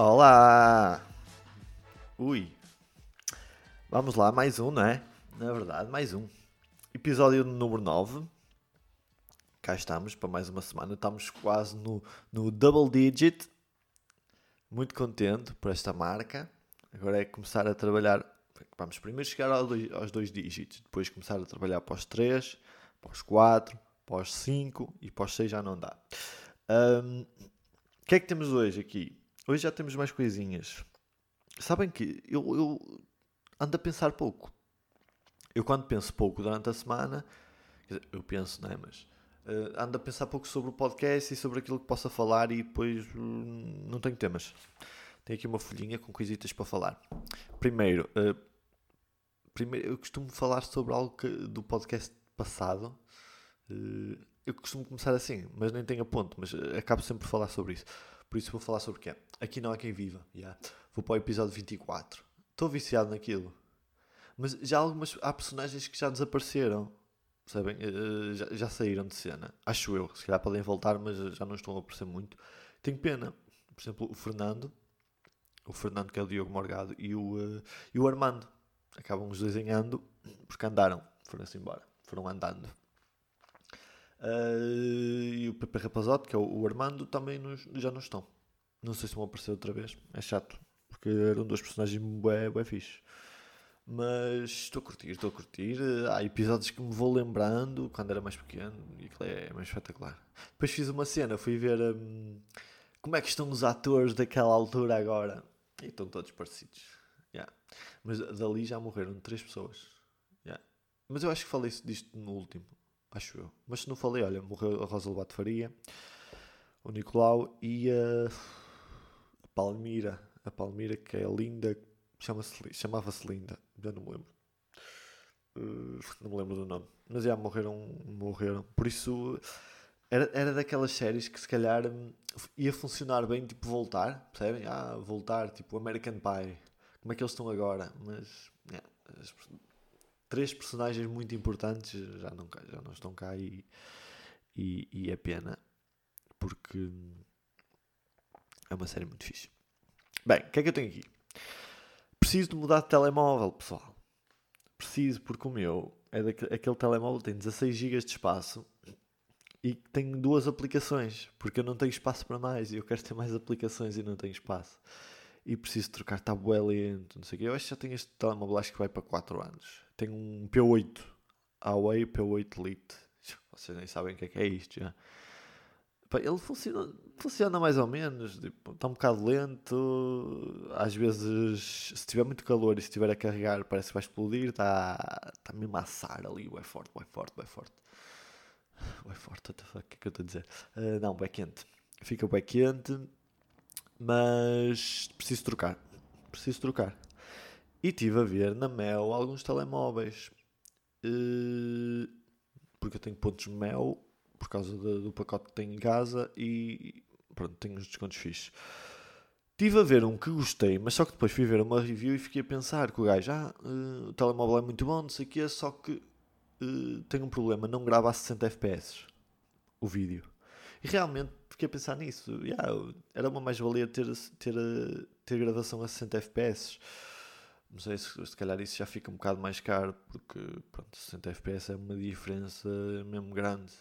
Olá! Ui! Vamos lá, mais um, não é? Na verdade, mais um. Episódio número 9. Cá estamos para mais uma semana. Estamos quase no, no double digit. Muito contente por esta marca. Agora é começar a trabalhar. Vamos primeiro chegar aos dois, aos dois dígitos, depois começar a trabalhar para os 3, para os 4, para os 5 e para os 6 já não dá. Um, o que é que temos hoje aqui? Hoje já temos mais coisinhas. Sabem que eu, eu ando a pensar pouco. Eu quando penso pouco durante a semana, eu penso, não é? Mas uh, ando a pensar pouco sobre o podcast e sobre aquilo que possa falar e depois uh, não tenho temas. Tenho aqui uma folhinha com coisitas para falar. Primeiro, uh, primeiro eu costumo falar sobre algo que, do podcast passado. Uh, eu costumo começar assim, mas nem tenho a ponto, mas acabo sempre por falar sobre isso. Por isso vou falar sobre o quê? Aqui não há quem viva. Yeah. Vou para o episódio 24. Estou viciado naquilo. Mas já algumas. Há personagens que já desapareceram. Percebem? Uh, já, já, saíram de cena. Acho eu. Se calhar podem voltar, mas já não estão a aparecer muito. Tenho pena. Por exemplo, o Fernando. O Fernando, que é o Diogo Morgado, e o, uh, e o Armando. Acabam os desenhando porque andaram. Foram-se embora. Foram andando. Uh, e o Pepe Rapazote, que é o, o Armando, também nos, já não estão. Não sei se vão aparecer outra vez. É chato. Porque eram dois personagens bem, bem fixe. Mas estou a curtir, estou a curtir. Há episódios que me vou lembrando quando era mais pequeno e aquilo é mais espetacular. Depois fiz uma cena, fui ver hum, como é que estão os atores daquela altura agora. E estão todos parecidos. Yeah. Mas dali já morreram três pessoas. Yeah. Mas eu acho que falei disto no último. Acho eu. Mas se não falei, olha, morreu a Rosa Lobato Faria, o Nicolau e a, Palmira. A Palmira, que é linda, chamava-se Linda, já não me lembro. Uh, não me lembro do nome. Mas já morreram, morreram. Por isso, era, era daquelas séries que se calhar hum, ia funcionar bem, tipo, voltar, percebem? Ah, voltar, tipo, American Pie. Como é que eles estão agora? Mas, yeah, três personagens muito importantes já não, já não estão cá e, e, e é pena porque é uma série muito fixe. Bem, o que é que eu tenho aqui? Preciso de mudar de telemóvel, pessoal. Preciso, porque o meu é daquele, aquele telemóvel tem 16 GB de espaço e tem duas aplicações, porque eu não tenho espaço para mais e eu quero ter mais aplicações e não tenho espaço. E preciso trocar, está bué lento, não sei o quê. Eu acho que já tenho este telemóvel, acho que vai para 4 anos. Tenho um P8, Huawei P8 Lite. Vocês nem sabem o que é que é isto já. ele funciona, funciona mais ou menos, tipo, está um bocado lento. Às vezes, se tiver muito calor e se estiver a carregar, parece que vai explodir. Está, está mesmo a ali, vai forte, vai forte, vai forte. Vai forte, o que é que eu estou a dizer? Uh, não, bem quente. Fica bem quente, mas preciso trocar. Preciso trocar. E estive a ver na Mel alguns telemóveis. Uh, porque eu tenho pontos Mel por causa do, do pacote que tenho em casa e pronto, tenho uns descontos fixos. Estive a ver um que gostei, mas só que depois fui ver uma review e fiquei a pensar que o gajo, ah, uh, o telemóvel é muito bom, não sei o que, só que uh, tem um problema, não grava a 60 FPS o vídeo. E realmente fiquei a pensar nisso. Yeah, era uma mais-valia ter, ter, ter gravação a 60 FPS. Não sei se, se calhar isso já fica um bocado mais caro, porque pronto, 60 FPS é uma diferença mesmo grande.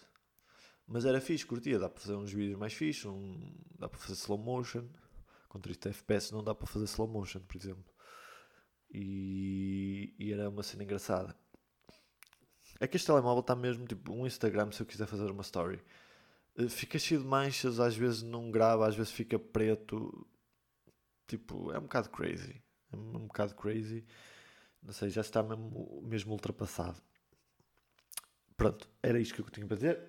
Mas era fixe, curtia, dá para fazer uns vídeos mais fixos, um, dá para fazer slow motion. Com 30 FPS não dá para fazer slow motion, por exemplo. E, e era uma cena engraçada. É que este telemóvel está mesmo tipo um Instagram se eu quiser fazer uma story. Eh, fica cheio de manchas, às vezes não grava, às vezes fica preto. Tipo, é um bocado crazy. Um bocado crazy. Não sei, já está mesmo, mesmo ultrapassado. Pronto, era isto que eu tinha para dizer.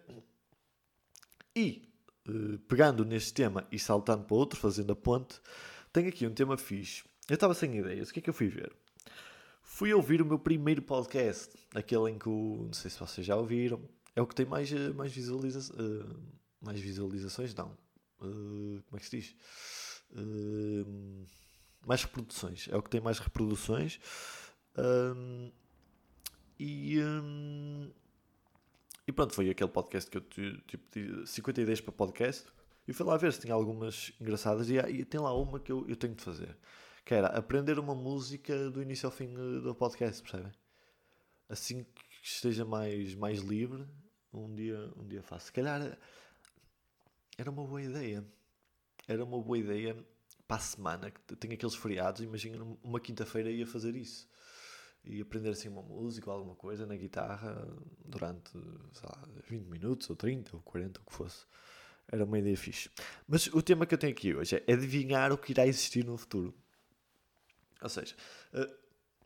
E, uh, pegando neste tema e saltando para outro, fazendo a ponte, tenho aqui um tema fixe. Eu estava sem ideias, o que é que eu fui ver? Fui ouvir o meu primeiro podcast, aquele em que, o, não sei se vocês já ouviram, é o que tem mais, eh, mais, visualiza uh, mais visualizações, não. Como é que se diz? Mais reproduções. É o que tem mais reproduções. Um, e, um, e pronto, foi aquele podcast que eu tipo, 50 ideias para podcast. E fui lá ver se tinha algumas engraçadas. E, e tem lá uma que eu, eu tenho de fazer. Que era aprender uma música do início ao fim eh, do podcast, percebem? Assim que esteja mais, mais livre, um dia, um dia faço. Se calhar era uma boa ideia. Era uma boa ideia para a semana, que tenho aqueles feriados, imagina uma quinta-feira ia fazer isso. E aprender assim uma música ou alguma coisa na guitarra durante, sei lá, 20 minutos, ou 30, ou 40, o que fosse. Era uma ideia fixe. Mas o tema que eu tenho aqui hoje é adivinhar o que irá existir no futuro. Ou seja, eh,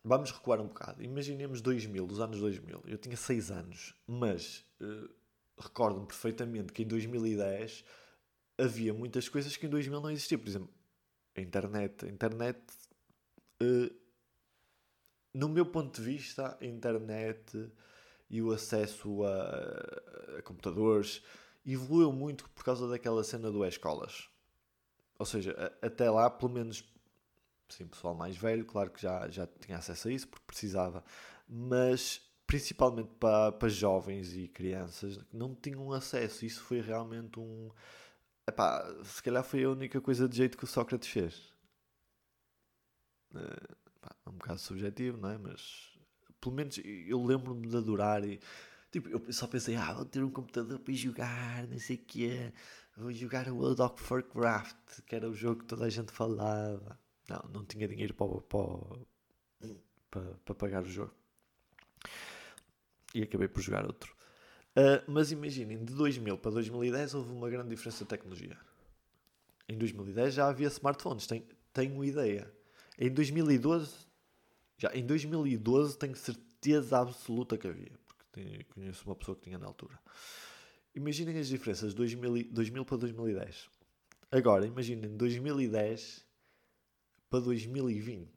vamos recuar um bocado. Imaginemos 2000, os anos 2000. Eu tinha 6 anos, mas uh, recordo-me perfeitamente que em 2010 havia muitas coisas que em 2000 não existiam. Por exemplo, a internet. A internet, uh, no meu ponto de vista, a internet e o acesso a, a computadores evoluiu muito por causa daquela cena do escolas. Ou seja, a, até lá, pelo menos, sim, pessoal mais velho, claro que já, já tinha acesso a isso porque precisava, mas principalmente para, para jovens e crianças não tinham acesso. Isso foi realmente um Epá, se calhar foi a única coisa de jeito que o Sócrates fez. Uh, é um bocado subjetivo, não é? Mas pelo menos eu lembro-me de adorar e tipo, eu só pensei, ah, vou ter um computador para jogar, não sei o que é, vou jogar o World of Warcraft, que era o jogo que toda a gente falava. Não, não tinha dinheiro para, para, para, para pagar o jogo. E acabei por jogar outro. Uh, mas imaginem, de 2000 para 2010 houve uma grande diferença de tecnologia. Em 2010 já havia smartphones, tenho, tenho ideia. Em 2012, já em 2012 tenho certeza absoluta que havia, porque conheço uma pessoa que tinha na altura. Imaginem as diferenças de 2000, 2000 para 2010. Agora, imaginem 2010 para 2020.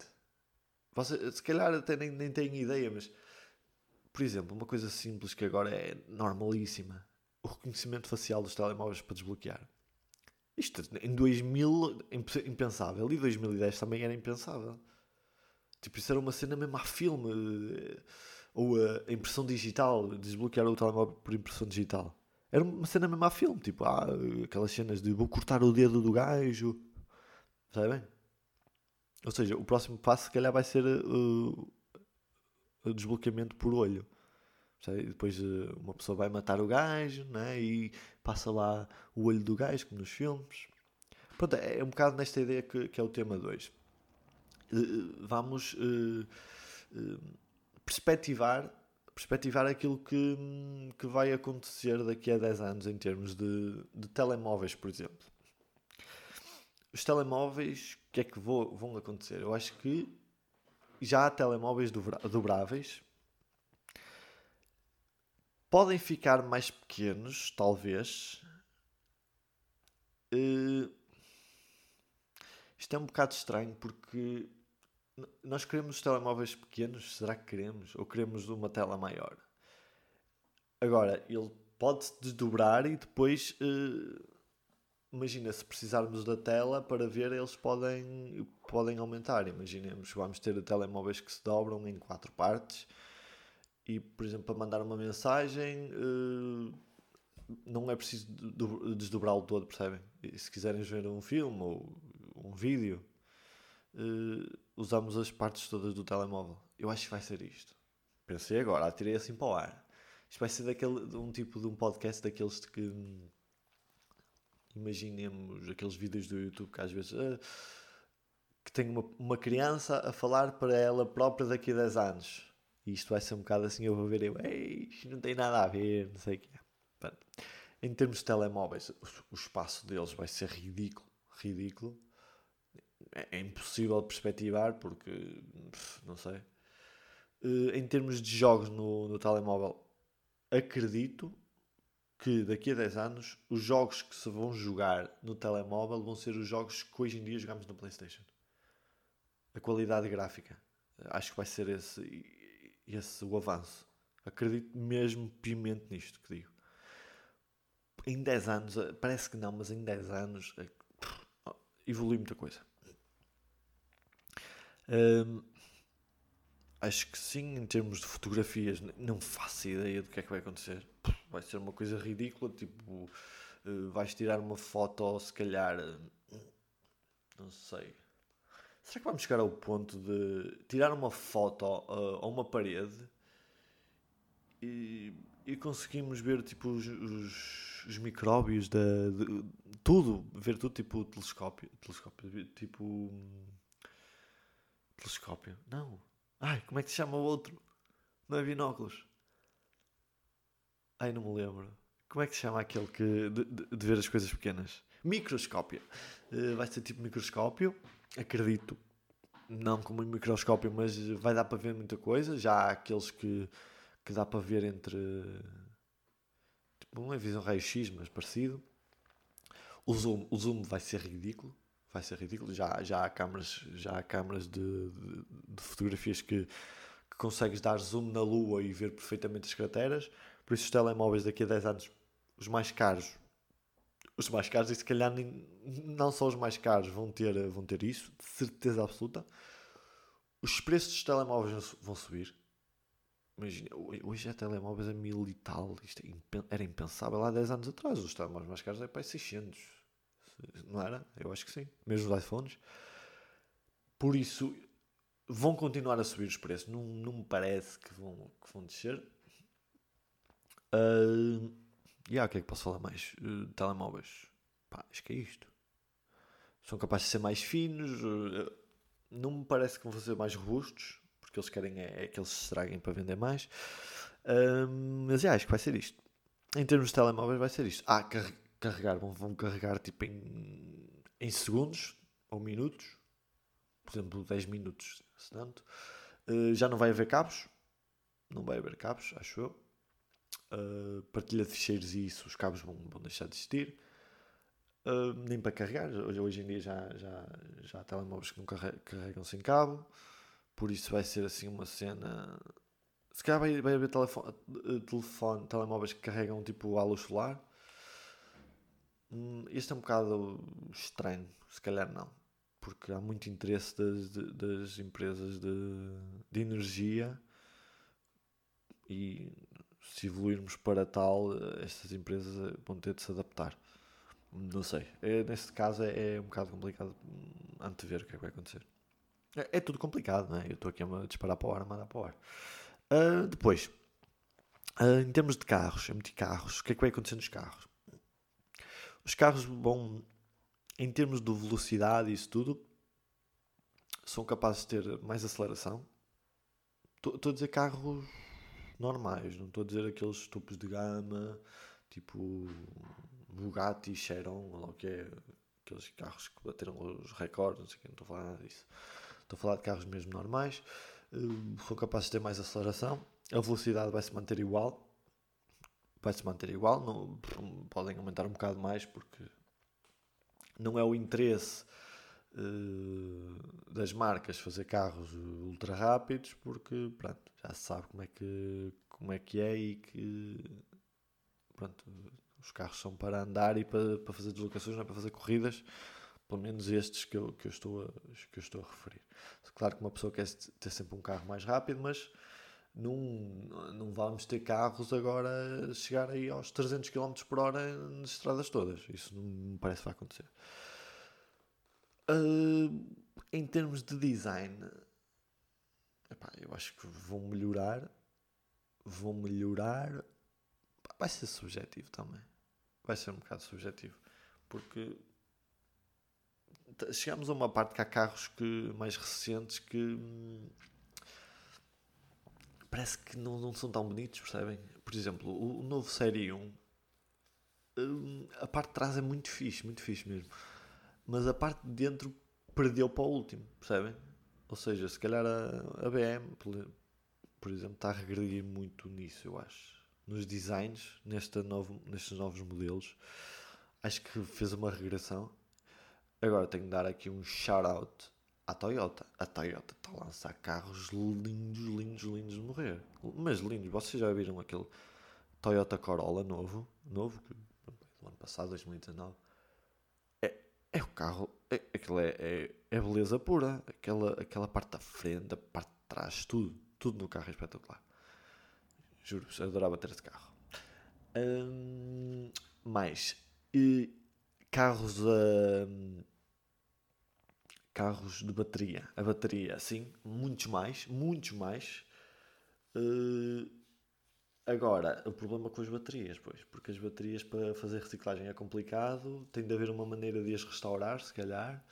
Você, se calhar até nem, nem têm ideia, mas por exemplo, uma coisa simples que agora é normalíssima: o reconhecimento facial dos telemóveis para desbloquear. Isto em 2000 impensável e 2010 também era impensável. Tipo, isso era uma cena mesmo a filme. Eh, ou a impressão digital, desbloquear o telemóvel por impressão digital. Era uma cena mesmo a filme, tipo, ah, aquelas cenas de vou cortar o dedo do gajo. Sabem? Ou seja, o próximo passo se calhar vai ser uh, desbloqueamento por olho. E depois eh, uma pessoa vai matar o gajo né? e passa lá o olho do gajo, como nos filmes. Pronto, é um bocado nesta ideia que, que é o tema 2. Eh, vamos uh, uh, perspectivar, perspectivar aquilo que, que vai acontecer daqui a 10 anos em termos de, de telemóveis, por exemplo. Os telemóveis, o que é que vou, vão acontecer? Eu acho que já há telemóveis dobráveis. Podem ficar mais pequenos, talvez. Uh, isto é um bocado estranho porque nós queremos telemóveis pequenos, será que queremos? Ou queremos uma tela maior? Agora, ele pode desdobrar e depois uh, imagina, se precisarmos da tela para ver, eles podem, podem aumentar. Imaginemos, vamos ter telemóveis que se dobram em quatro partes e, por exemplo, para mandar uma mensagem eh, não é preciso desdobrá-lo todo, percebem? E se quiserem ver um filme ou um vídeo, eh, usamos as partes todas do telemóvel. Eu acho que vai ser isto. Pensei agora, atirei assim para o ar. Isto vai ser daquele, um tipo de um podcast daqueles que imaginemos aqueles vídeos do YouTube que às vezes uh, que tem uma, uma criança a falar para ela própria daqui a 10 anos. E isto vai ser um bocado assim, eu vou ver eu, ei, isto não tem nada a ver, não sei o que Em termos de telemóveis, o, espaço deles vai ser ridículo, ridículo. É, é impossível de perspectivar porque, não sei. Uh, em termos de jogos no, no telemóvel, acredito que daqui a 10 anos os jogos que se vão jogar no telemóvel vão ser os jogos que hoje em dia jogamos no PlayStation. A qualidade gráfica. Acho que vai ser esse, esse o avanço. Acredito mesmo piamente nisto que digo. Em 10 anos, parece que não, mas em 10 anos é evolui muita coisa. Hum, acho que sim, em termos de fotografias, não faço ideia do que é que vai acontecer vai ser uma coisa ridícula, tipo Uh, vais tirar uma foto, se calhar. Não sei. Será que vamos chegar ao ponto de tirar uma foto uh, a uma parede e, e conseguimos ver tipo os, os, os micróbios da de, tudo, ver tudo tipo telescópio, telescópio, tipo telescópio. Não. Ai, como é que se chama o outro? Não é binóculos. Ai, não me lembro. Como é que se chama aquele que de, de, ver as coisas pequenas? Microscópio. Uh, vai ser tipo microscópio, acredito. Não como um microscópio, mas vai dar para ver muita coisa. Já há aqueles que, que dá para ver entre. Tipo, uma visão raio-x, mas parecido. O zoom, o zoom vai ser ridículo. Vai ser ridículo. Já, já há câmaras, já há câmaras de, de, de fotografias que, que consegues dar zoom na lua e ver perfeitamente as crateras. Por isso, os telemóveis daqui a 10 anos os mais caros, os mais caros, e se calhar nem, não só os mais caros vão ter, vão ter isso, de certeza absoluta. Os preços dos telemóveis vão subir. Imagina, hoje é telemóveis a mil e tal. Isto é era impensável há 10 anos atrás. Os telemóveis mais caros é para 600. Não era? Eu acho que sim. Mesmo os iPhones. Por isso, vão continuar a subir os preços. Não, não me parece que vão, que vão descer. E yeah, o que é que posso falar mais? Uh, telemóveis. Pá, acho que é isto. São capazes de ser mais finos. Uh, não me parece que vão ser mais robustos. Porque eles querem é, é que eles se estraguem para vender mais. Uh, mas yeah, acho que vai ser isto. Em termos de telemóveis, vai ser isto. Ah, car carregar. Vão, vão carregar tipo em, em segundos ou minutos. Por exemplo, 10 minutos, se tanto. já não vai haver cabos. Não vai haver cabos, acho eu uh, partilha de ficheiros e isso, os cabos vão, vão deixar de existir. Uh, nem para carregar, hoje, hoje em dia já, já, já há telemóveis que não carregam sem cabo, por isso vai ser assim uma cena. Se calhar vai, vai haver telefone, telefone, telemóveis que carregam tipo a luz solar. Hum, este é um bocado estranho, se calhar não, porque há muito interesse das, das empresas de, de energia e se evoluirmos para tal, estas empresas eh, vão ter de se adaptar. Não sei. É, neste caso é, é, um bocado complicado antever o que é que vai acontecer. É, é tudo complicado, não é? Eu estou aqui a disparar para o ar, a mandar para o ar. Uh, depois, uh, em termos de carros, em carros, o que é que vai acontecer nos carros? Os carros vão, em termos de velocidade e isso tudo, são capazes de ter mais aceleração. Estou a dizer carros normais, não estou a dizer aqueles topos de gama, tipo Bugatti, Chiron, ou que é, aqueles carros que bateram os recordes, não sei o que, não estou a falar nada disso. Estou a falar de carros mesmo normais, uh, são capazes de ter mais aceleração, a velocidade vai se manter igual, vai se manter igual, não, podem aumentar um bocado mais porque não é o interesse uh, das marcas fazer carros ultra rápidos porque pronto, já se sabe como é que, como é, que é e que pronto, os carros são para andar e para, para fazer deslocações, não é para fazer corridas, pelo menos estes que eu, que eu, estou, a, que eu estou a referir. Claro que uma pessoa quer ter sempre um carro mais rápido, mas não, não vamos ter carros agora chegar aí aos 300 km por hora nas estradas todas. Isso não me parece que vai acontecer. Uh, em termos de design, epá, eu acho que vão melhorar. Vão melhorar. Vai ser subjetivo também. Vai ser um bocado subjetivo. Porque chegamos a uma parte que há carros que, mais recentes que hum, parece que não, não são tão bonitos, percebem? Por exemplo, o, o novo Série 1 hum, a parte de trás é muito fixe, muito fixe mesmo mas a parte de dentro perdeu para o último, percebem? Ou seja, se calhar a, a BM, por exemplo, está a regredir muito nisso, eu acho. Nos designs, neste novo, nestes novos modelos, acho que fez uma regressão. Agora tenho que dar aqui um shout-out à Toyota. A Toyota está a lançar carros lindos, lindos, lindos de morrer. Mas lindos, vocês já viram aquele Toyota Corolla novo, novo, do ano passado, 2019 é o carro, é, aquilo é, é, é, beleza pura. Aquela, aquela parte da frente, a parte de trás, tudo, tudo no carro é espetacular. Juro-vos, adorava ter esse carro. Mas E carros a. carros de bateria. A bateria, sim, muitos mais, muitos mais. Uh, agora, o problema com as baterias, pois, porque as baterias para fazer reciclagem é complicado, tem de haver uma maneira de as restaurar, se calhar,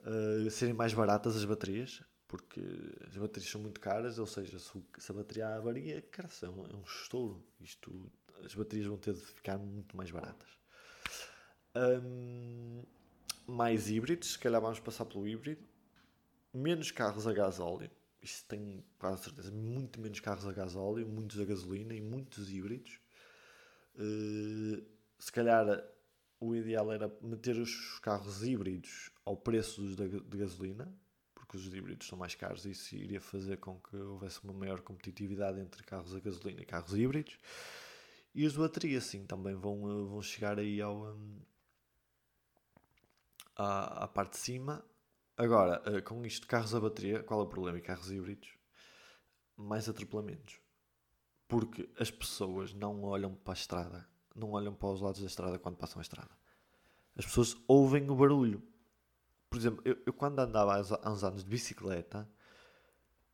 uh, serem mais baratas as baterias, porque as baterias são muito caras, ou seja, se, se a bateria avaria, cara, é um, é um estouro. Isto, as baterias vão ter de ficar muito mais baratas. Um, mais híbridos, se calhar vamos passar pelo híbrido. Menos carros a gás óleo. Isto tenho quase certeza. Muito menos carros a gás óleo, muitos a gasolina e muitos híbridos. Uh, se calhar o ideal era meter os carros híbridos ao preço dos de gasolina, porque os híbridos são mais caros e isso iria fazer com que houvesse uma maior competitividade entre carros a gasolina e carros híbridos. E os de bateria, sim, também vão, eh, vão chegar aí ao, um, à, à parte de cima. Agora, uh, com isto carros a bateria, qual é o problema? E carros híbridos, mais atropelamentos. Porque as pessoas não olham para a estrada, não olham para os lados da estrada quando passam a estrada. As pessoas ouvem o barulho. Por exemplo, eu, eu quando andava há uns anos de bicicleta,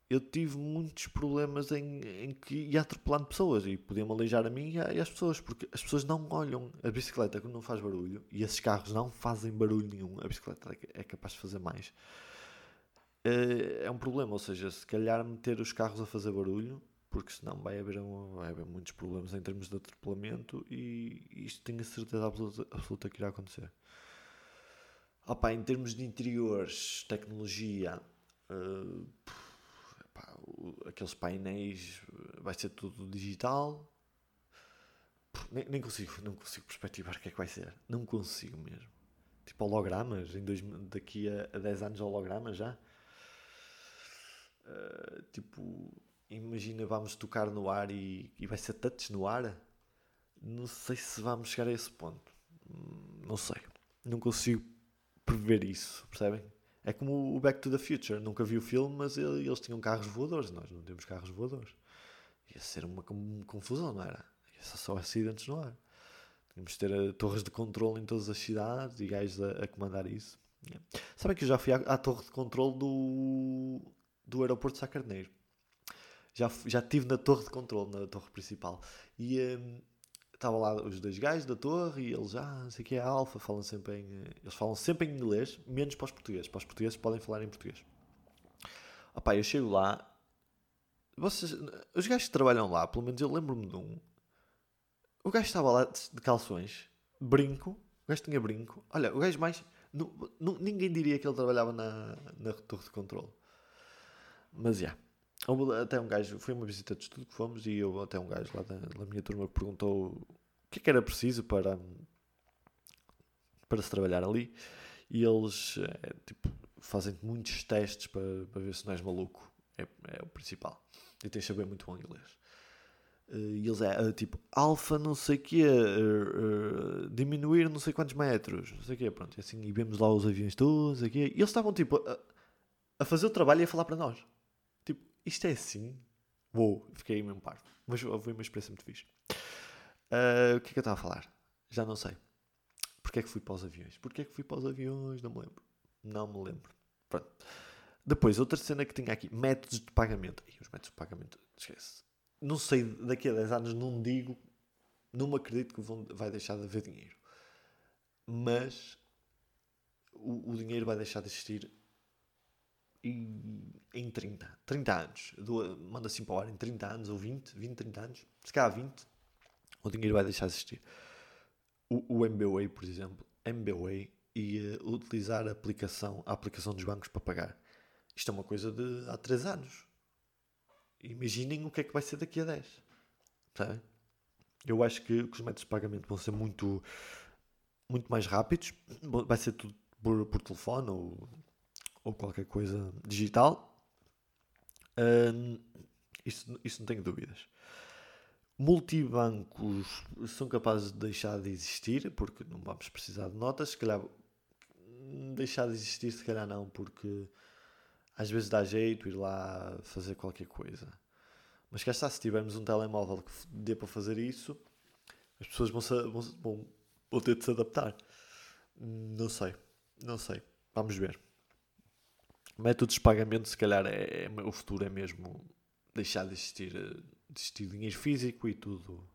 eu tive muitos problemas em, em que ia atropelando pessoas e podia-me aleijar a mim e às pessoas, porque as pessoas não olham a bicicleta quando não faz barulho e esses carros não fazem barulho nenhum, a bicicleta é, é capaz de fazer mais. É, é um problema, ou seja, se calhar meter os carros a fazer barulho, porque senão vai haver, um, vai haver muitos problemas em termos de atropelamento e isto tenho a certeza absoluta, absoluta que irá acontecer. Opa, em termos de interiores, tecnologia. Uh, pá, aqueles painéis vai ser tudo digital. Nem, nem, consigo, não consigo perspectivar o que é que vai ser. Não consigo mesmo. Tipo hologramas, em dois, daqui a, a 10 anos hologramas já. Uh, tipo, imagina vamos tocar no ar e, e vai ser touch no ar. Não sei se vamos chegar a esse ponto. Não sei. Não consigo prever isso, percebem? É como o Back to the Future. Nunca vi o filme, mas eles tinham carros voadores. Nós não temos carros voadores. Ia ser uma confusão, não era? Ia ser só acidentes no ar. Tínhamos de ter uh, torres de controle em todas as cidades e gajos a, a comandar isso. Yeah. Sabem que eu já fui à, à, torre de controle do, do aeroporto de Sacarneiro. Já, já estive na torre de controle, na torre principal. E um, estavam lá os dois gajos da torre e eles, ah, não sei o que é alfa, falam sempre em. Eles falam sempre em inglês, menos para os portugueses. Para os portugueses podem falar em português. Opá, eu chego lá. Vocês, os gajos que trabalham lá, pelo menos eu lembro-me de um. O gajo estava lá de calções, brinco. O gajo tinha brinco. Olha, o gajo mais. ninguém diria que ele trabalhava na, na torre de controle. Mas já. Yeah. Até um gajo, foi uma visita de estudo que fomos e houve até um gajo lá da, da minha turma que perguntou o que é que era preciso para, para se trabalhar ali. E eles é, tipo, fazem muitos testes para, para ver se não és maluco. É, é o principal. E tens de saber muito bom inglês. Eh, e eles é tipo alfa não sei o quê, diminuir não sei quantos metros, não sei quê, pronto. E assim, e vemos lá os aviões todos, aqui. E eles estavam tipo a, a fazer o trabalho e a falar para nós isto é assim? Uou, fiquei mesmo parvo. Mas foi uma experiência muito fixe. Uh, o que é que eu estava a falar? Já não sei. Porquê é que fui para os aviões? Porquê é que fui para os aviões? Não me lembro. Não me lembro. Pronto. Depois, outra cena que tinha aqui: métodos de pagamento. Ih, os métodos de pagamento, esquece. Não sei, daqui a 10 anos não digo, não me acredito que vão, vai deixar de haver dinheiro. Mas o, o dinheiro vai deixar de existir em 30, 30 anos. Manda assim para o ar em 30 anos ou 20, 20, 30 anos. Se calhar 20, o dinheiro vai deixar de existir. O, o MBWay, por exemplo, MBWay ia utilizar a aplicação, a aplicação dos bancos para pagar. Isto é uma coisa de há 3 anos. Imaginem o que é que vai ser daqui a 10. Sabe? Eu acho que, que os métodos de pagamento vão ser muito, muito mais rápidos. Vai ser tudo por, por telefone ou ou qualquer coisa digital. Isso, isso não tenho dúvidas. Multibancos são capazes de deixar de existir, porque não vamos precisar de notas. Se calhar deixar de existir, se calhar não, porque às vezes dá jeito ir lá fazer qualquer coisa. Mas cá está, se tivermos um telemóvel que dê para fazer isso, as pessoas vão, vão, vão, vou ter de se adaptar. Não sei, não sei. Vamos ver. Métodos de pagamento, se calhar, é, é, o futuro é mesmo deixar de existir, de existir dinheiro físico e tudo.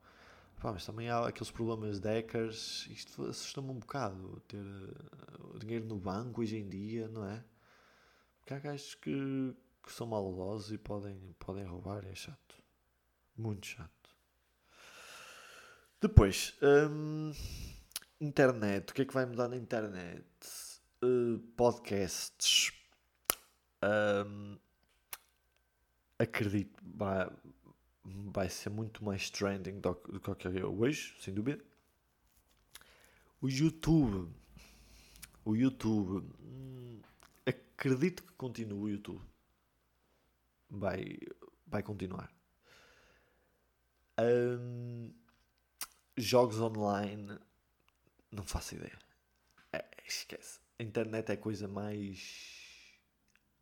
Pá, mas também há aqueles problemas de hackers. Isto assusta-me um bocado. Ter uh, dinheiro no banco hoje em dia, não é? Porque há gajos que, que são maldosos e podem, podem roubar. É chato. Muito chato. Depois, hum, internet. O que é que vai mudar na internet? Uh, podcasts. Um, acredito vai, vai ser muito mais trending do, do que é hoje, sem dúvida. O YouTube. O YouTube. Hum, acredito que continue o YouTube. Vai, vai continuar. Um, jogos online. Não faço ideia. É, esquece. A internet é a coisa mais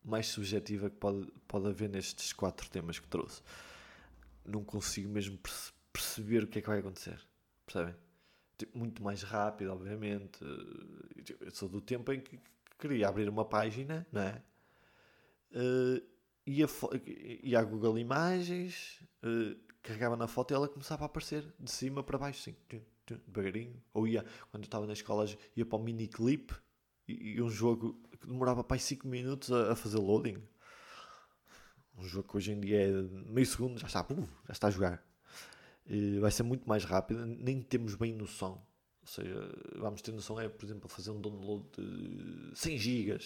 mais subjetiva que pode, pode haver nestes quatro temas que trouxe. Não consigo mesmo perceber o que é que vai acontecer. Percebem? Tipo, muito mais rápido, obviamente. Eu sou do tempo em que queria abrir uma página, não é? Uh, ia, ia à Google Imagens, uh, carregava na foto e ela começava a aparecer de cima para baixo, assim, devagarinho. Ou ia, quando eu estava na escola, ia para o mini clip e, e um jogo que demorava para 5 minutos a, a, fazer loading. Um jogo que hoje em dia é meio segundo, já está, já está a jogar. E vai ser muito mais rápido, nem temos bem noção. Ou seja, vamos ter noção, é, por exemplo, fazer um download de 100 GB.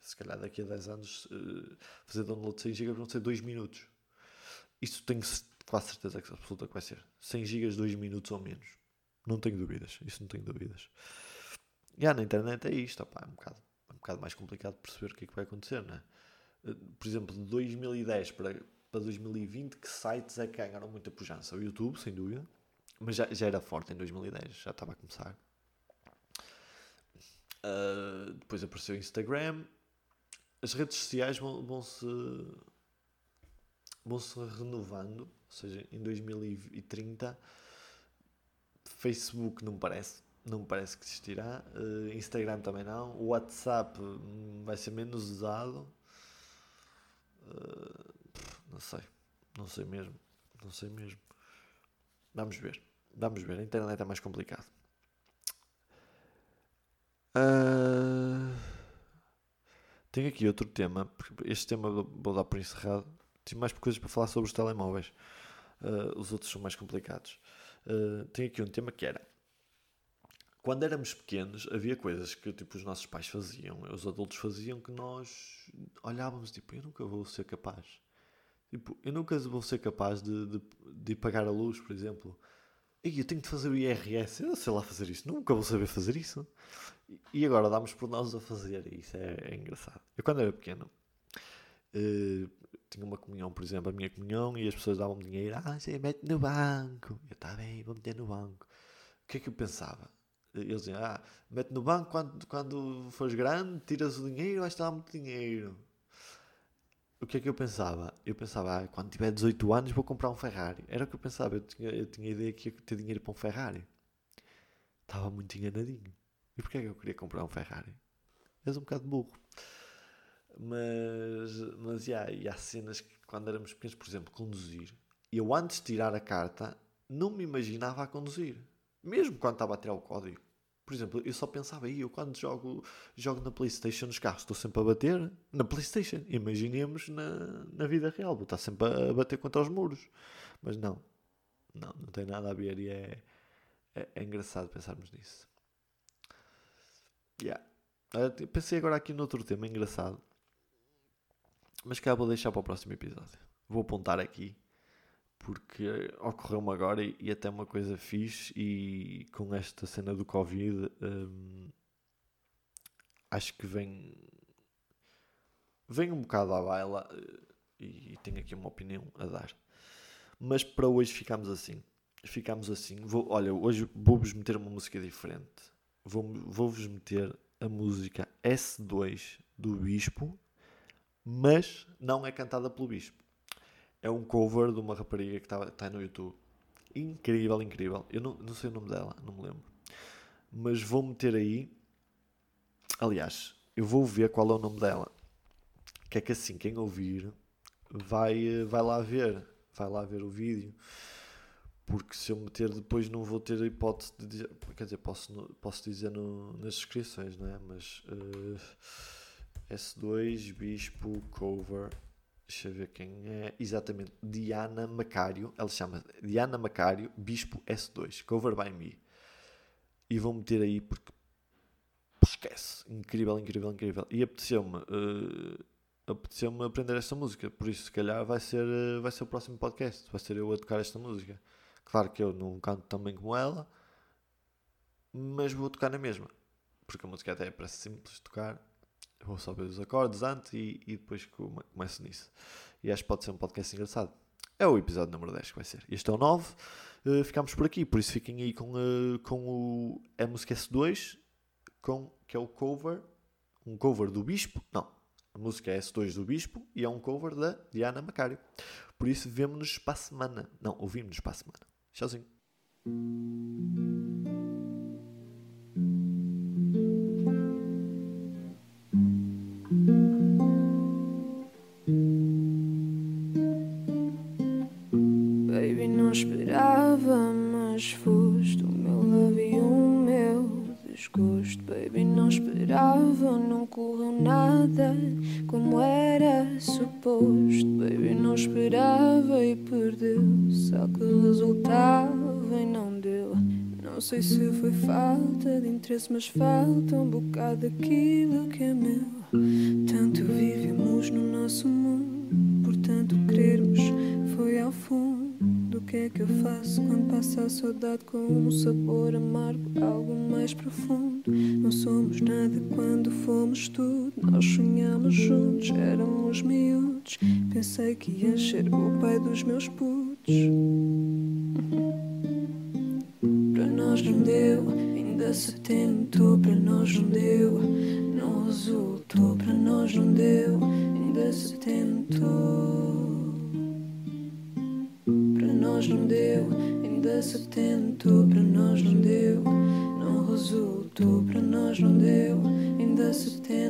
Se calhar daqui a 10 anos, eh, fazer download de 100 GB vão ser 2 minutos. Isso tenho quase certeza absoluta que vai ser. 100 GB, 2 minutos ou menos. Não tenho dúvidas. Isso não tenho dúvidas. E ah, na internet é isto, opá, é um bocado um bocado mais complicado perceber o que é que vai acontecer, não é? Eh, por exemplo, de 2010 para, para 2020, que sites é que ganharam muita pujança? O YouTube, sem dúvida, mas já, já era forte em 2010, já estava a começar. Uh, depois apareceu o Instagram. As redes sociais vão, se vão se renovando, ou seja, em 2030 Facebook não parece não me parece que existirá. Uh, Instagram também não. O WhatsApp hum, vai ser menos usado. Uh, não sei. Não sei mesmo. Não sei mesmo. Vamos ver. Vamos ver. A internet é mais complicado. Uh, tenho aqui outro tema. Este tema vou dar por encerrado. Tive mais coisas para falar sobre os telemóveis. Uh, os outros são mais complicados. Uh, tenho aqui um tema que era quando éramos pequenos, havia coisas que tipo, os nossos pais faziam, os adultos faziam, que nós olhávamos tipo, eu nunca vou ser capaz. Tipo, eu nunca vou ser capaz de, de, de pagar a luz, por exemplo. E eu tenho de fazer o IRS, eu sei lá fazer isso, nunca vou saber fazer isso. E agora damos por nós a fazer, isso é, é engraçado. Eu quando era pequeno, uh, tinha uma comunhão, por exemplo, a minha comunhão, e as pessoas davam-me dinheiro, ah, você mete no banco. Eu, tá bem, vou meter no banco. O que é que eu pensava? Eles diziam, ah, mete no banco quando, quando fores grande, tiras o dinheiro, vais ter lá muito dinheiro. O que é que eu pensava? Eu pensava, ah, quando tiver 18 anos vou comprar um Ferrari. Era o que eu pensava, eu tinha, eu tinha a ideia que ia ter dinheiro para um Ferrari. Estava muito enganadinho. E porquê é que eu queria comprar um Ferrari? És um bocado burro. Mas, mas yeah, e há cenas que quando éramos pequenos, por exemplo, conduzir. Eu antes de tirar a carta, não me imaginava a conduzir. Mesmo quando estava a tirar o código. Por exemplo, eu só pensava aí, eu quando jogo, jogo na Playstation nos carros, estou sempre a bater na Playstation. Imaginemos na, na vida real, vou estar sempre a bater contra os muros. Mas não, não, não tem nada a ver e é, é, é engraçado pensarmos nisso. Yeah. Uh, pensei agora aqui noutro tema engraçado, mas cá vou deixar para o próximo episódio. Vou apontar aqui porque ocorreu-me agora e, e, até uma coisa fixe e com esta cena do Covid hum, acho que vem vem um bocado à baila eh, e, e tenho aqui uma opinião a dar. Mas para hoje ficamos assim. Ficamos assim. Vou, olha, hoje vou-vos meter uma música diferente. Vou-vos vou meter a música S2 do Bispo, mas não é cantada pelo Bispo é um cover de uma rapariga que está tá no YouTube. Incrível, incrível. Eu não, não sei o nome dela, não me lembro. Mas vou meter aí. Aliás, eu vou ver qual é o nome dela. Que é que assim, quem ouvir vai, vai lá ver. Vai lá ver o vídeo. Porque se eu meter depois não vou ter a hipótese de dizer. Quer dizer, posso, posso dizer no, nas descrições, não é? Mas. Uh, S2, Bispo, Cover. Deixa eu ver quem é. Exatamente, Diana Macário. Ela chama Diana Macário, Bispo S2, Cover by Me. E vou meter aí porque. Esquece. Incrível, incrível, incrível. E apeteceu-me. Uh, apeteceu-me aprender esta música. Por isso, se calhar, vai ser, uh, vai ser o próximo podcast. Vai ser eu a tocar esta música. Claro que eu não canto tão bem como ela, mas vou tocar na mesma. Porque a música até é para simples tocar. Vou só ver os acordes antes e, e depois começo nisso. E acho que pode ser um podcast engraçado. É o episódio número 10 que vai ser. Este é o 9. Uh, ficamos por aqui, por isso fiquem aí com, uh, com o a música S2, com, que é o cover, um cover do Bispo. Não, a música é S2 do Bispo e é um cover da Diana Macário. Por isso, vemo-nos para a semana. Não, ouvimos-nos para a semana. Tchauzinho. Mas foste o meu love e o meu desgosto. Baby, não esperava, não correu nada como era suposto. Baby, não esperava e perdeu. Só que resultava e não deu. Não sei se foi falta de interesse, mas falta um bocado daquilo que é meu. Tanto vivemos no nosso mundo, que eu faço quando passa a saudade com um sabor amargo, algo mais profundo? Não somos nada quando fomos tudo. Nós sonhamos juntos, éramos miúdos. Pensei que ia ser o pai dos meus putos. Para nós não deu, ainda se tentou. Para nós não deu, não resultou. Para nós não deu, ainda se tentou nós não deu, ainda se tentou, para nós não deu, não resultou, para nós não deu, ainda se tentou.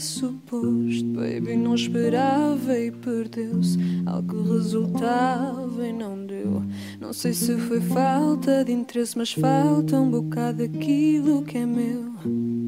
Suposto. Baby, não esperava e perdeu-se. Algo resultava e não deu. Não sei se foi falta de interesse, mas falta um bocado daquilo que é meu.